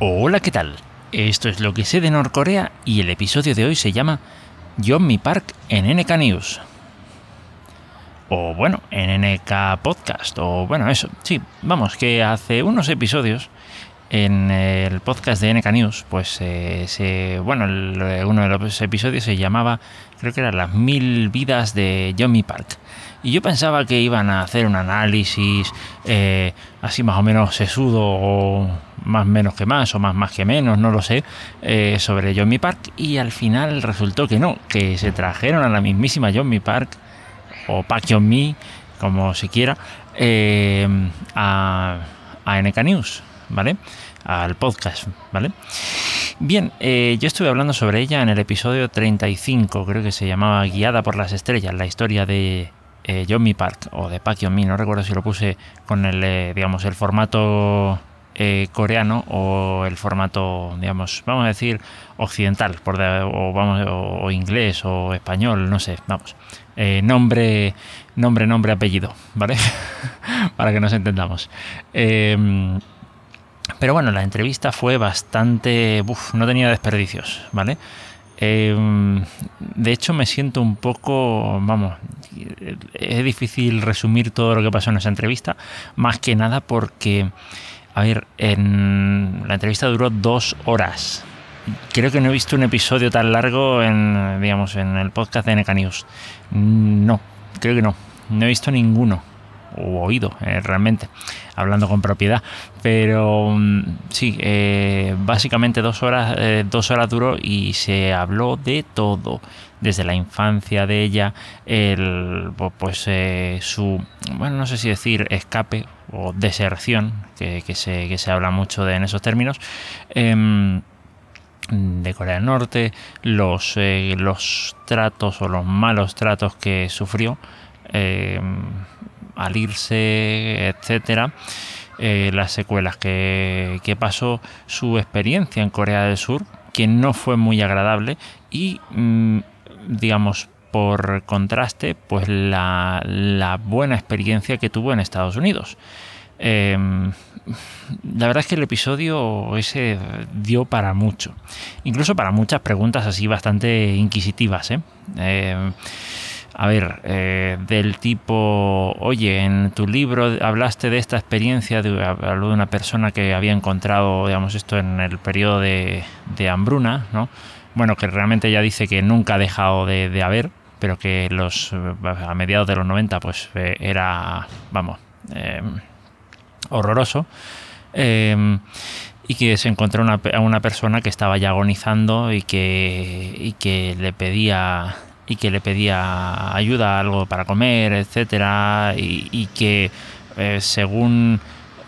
Hola, ¿qué tal? Esto es lo que sé de Norcorea y el episodio de hoy se llama John Mi Park en NK News. O bueno, en NK Podcast, o bueno, eso. Sí, vamos, que hace unos episodios en el podcast de NK News, pues eh, se, bueno, uno de los episodios se llamaba, creo que era Las mil vidas de John Mi Park. Y yo pensaba que iban a hacer un análisis eh, así más o menos sesudo o más menos que más o más más que menos, no lo sé, eh, sobre John Park y al final resultó que no, que se trajeron a la mismísima John Park o Park John Me, como se quiera, eh, a, a NK News, ¿vale? Al podcast, ¿vale? Bien, yo estuve hablando sobre ella en el episodio 35, creo que se llamaba Guiada por las Estrellas, la historia de eh, John Mi Park o de Park Mi, no recuerdo si lo puse con el, eh, digamos, el formato eh, coreano o el formato, digamos, vamos a decir occidental, por o, vamos, o, inglés o español, no sé, vamos. nombre, nombre, nombre, apellido, ¿vale? Para que nos entendamos. Em, pero bueno, la entrevista fue bastante... Uf, no tenía desperdicios, ¿vale? Em, de hecho, me siento un poco, vamos, es difícil resumir todo lo que pasó en esa entrevista, más que nada porque, a ver, en la entrevista duró dos horas. Creo que no he visto un episodio tan largo en, digamos, en el podcast de NK News. No, creo que no. No he visto ninguno o oído eh, realmente, hablando con propiedad. Pero mm, sí, eh, básicamente dos horas, eh, dos horas duró y se habló de todo, desde la infancia de ella, el, pues su, bueno, no sé si decir escape o deserción, que, se, que se habla mucho de, en esos términos em, de Corea del Norte, los, los tratos o los malos tratos que sufrió. Em, al irse, etcétera, eh, las secuelas que, pasó, su experiencia en Corea del Sur, que no fue muy agradable, y mm, digamos, por contraste, pues la, buena experiencia que tuvo en Estados Unidos. Em, la verdad es que el episodio ese dio para mucho, incluso para muchas preguntas así bastante inquisitivas. ¿eh? Em, a ver, eh, del tipo, oye, en tu libro hablaste de esta experiencia, de, habló de una persona que había encontrado, digamos, esto en el periodo de, hambruna, ¿no? Bueno, que realmente ella dice que nunca ha dejado de, haber, pero que los a mediados de los 90 pues eh, era, vamos, horroroso. Em, y que se encontró una, una persona que estaba ya agonizando y que, y que le pedía y que le pedía ayuda, algo para comer, etcétera, y, que eh, según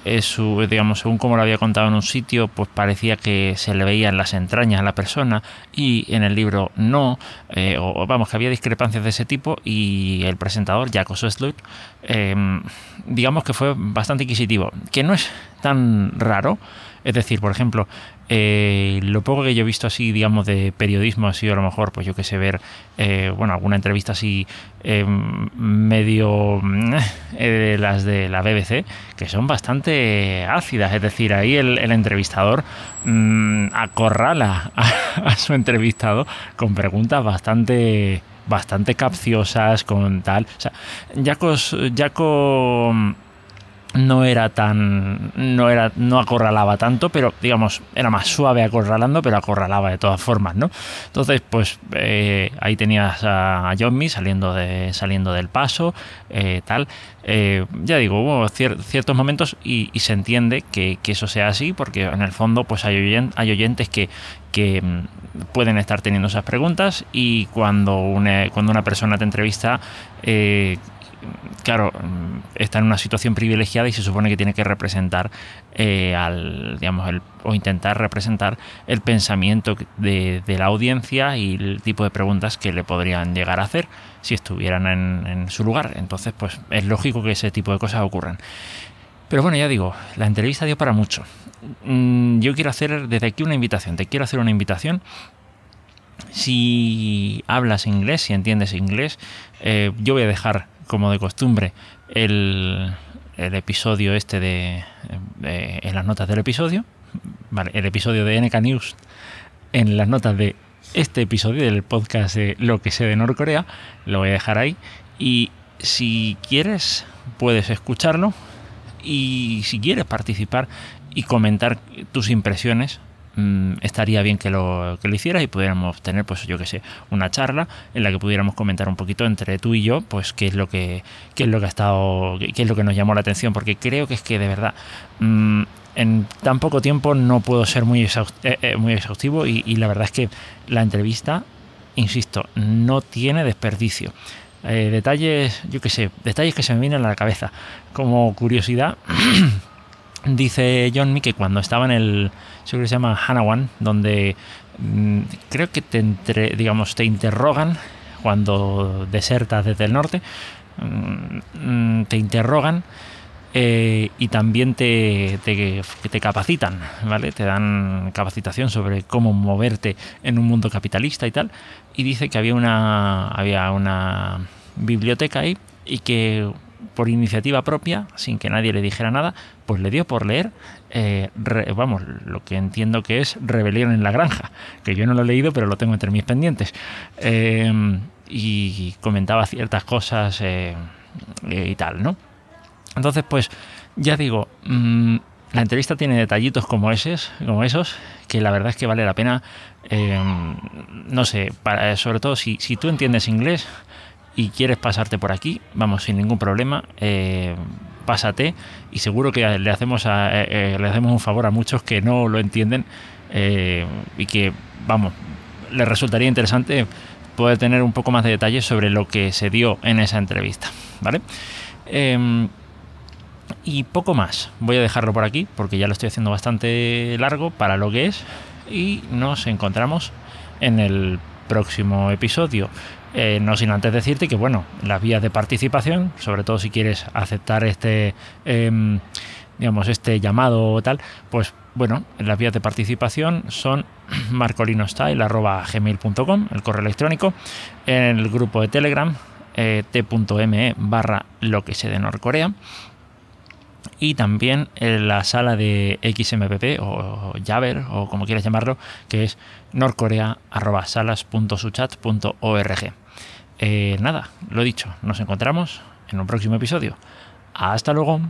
eh, su, digamos, según como lo había contado en un sitio, pues parecía que se le veían las entrañas a la persona y en el libro no, eh, o vamos, que había discrepancias de ese tipo y el presentador, Jaco Slut, em, digamos que fue bastante inquisitivo, que no es tan raro, es decir, por ejemplo, eh, lo poco que yo he visto así, digamos, de periodismo ha sido a lo mejor, pues yo que sé, ver, eh, bueno, alguna entrevista así em, medio eh, las de la BBC, que son bastante ácidas. Es decir, ahí el, entrevistador mm, acorrala a, su entrevistado con preguntas bastante bastante capciosas con tal. O sea, Jaco no era tan no era no acorralaba tanto pero digamos era más suave acorralando pero acorralaba de todas formas no entonces pues eh, ahí tenías a, Johnny saliendo de saliendo del paso eh, tal. Eh, ya digo hubo ciertos momentos y, se entiende que, eso sea así porque en el fondo pues hay, hay oyentes que que mm, pueden estar teniendo esas preguntas y cuando una, cuando una persona te entrevista claro, está en una situación privilegiada y se supone que tiene que representar eh, al, digamos, o intentar representar el pensamiento de, la audiencia y el tipo de preguntas que le podrían llegar a hacer si estuvieran en, su lugar. Entonces, pues es lógico que ese tipo de cosas ocurran. Pero bueno, ya digo, la entrevista dio para mucho. Mm, yo quiero hacer desde aquí una invitación. Te quiero hacer una invitación si hablas inglés, si entiendes inglés, eh, yo voy a dejar como de costumbre, el, episodio este de, en las notas del episodio. vale, el episodio de NK News en las notas de este episodio del podcast de Lo que sé de Norcorea. Lo voy a dejar ahí. Y si quieres, puedes escucharlo. Y si quieres participar y comentar tus impresiones, mm, estaría bien que lo, que lo hicieras y pudiéramos tener, pues yo que sé, una charla en la que pudiéramos comentar un poquito entre tú y yo, pues qué es lo que, qué es lo que ha estado, qué es lo que nos llamó la atención, porque creo que es que de verdad mm, en tan poco tiempo no puedo ser muy, eh, eh, muy exhaustivo y, la verdad es que la entrevista, insisto, no tiene desperdicio. Eh, detalles, yo qué sé, detalles que se me vienen a la cabeza. Como curiosidad, dice John que cuando estaba en el, que se llama Hanawan, donde mm, creo que te, entre, digamos, te interrogan cuando desertas desde el norte, mm, mm, te interrogan eh, y también te, te, capacitan, ¿vale? Te dan capacitación sobre cómo moverte en un mundo capitalista y tal. Y dice que había una, había una biblioteca ahí y que por iniciativa propia, sin que nadie le dijera nada, pues le dio por leer, eh, vamos, lo que entiendo que es Rebelión en la Granja, que yo no lo he leído, pero lo tengo entre mis pendientes. Eh, y comentaba ciertas cosas y tal, ¿no? Entonces, pues ya digo, mm, la entrevista tiene detallitos como, esos, como esos, que la verdad es que vale la pena, eh, no sé, para, sobre todo si, si, tú entiendes inglés y quieres pasarte por aquí, vamos, sin ningún problema, eh, pásate y seguro que le hacemos, eh, le hacemos un favor a muchos que no lo entienden y que, vamos, les resultaría interesante poder tener un poco más de detalles sobre lo que se dio en esa entrevista, ¿vale? Em, y poco más. Voy a dejarlo por aquí porque ya lo estoy haciendo bastante largo para lo que es. Y nos encontramos en el próximo episodio. Eh, no sin antes decirte que, bueno, las vías de participación, sobre todo si quieres aceptar este, em, digamos, este llamado o tal, pues bueno, las vías de participación son marcolinostyle.gmail.com, el correo electrónico, en el grupo de Telegram, eh, t.me barra lo que sé de Norcorea y también en la sala de XMPP o Jabber o como quieras llamarlo, que es norcorea.salas.suchat.org. Eh, nada, lo dicho, nos encontramos en un próximo episodio. Hasta luego.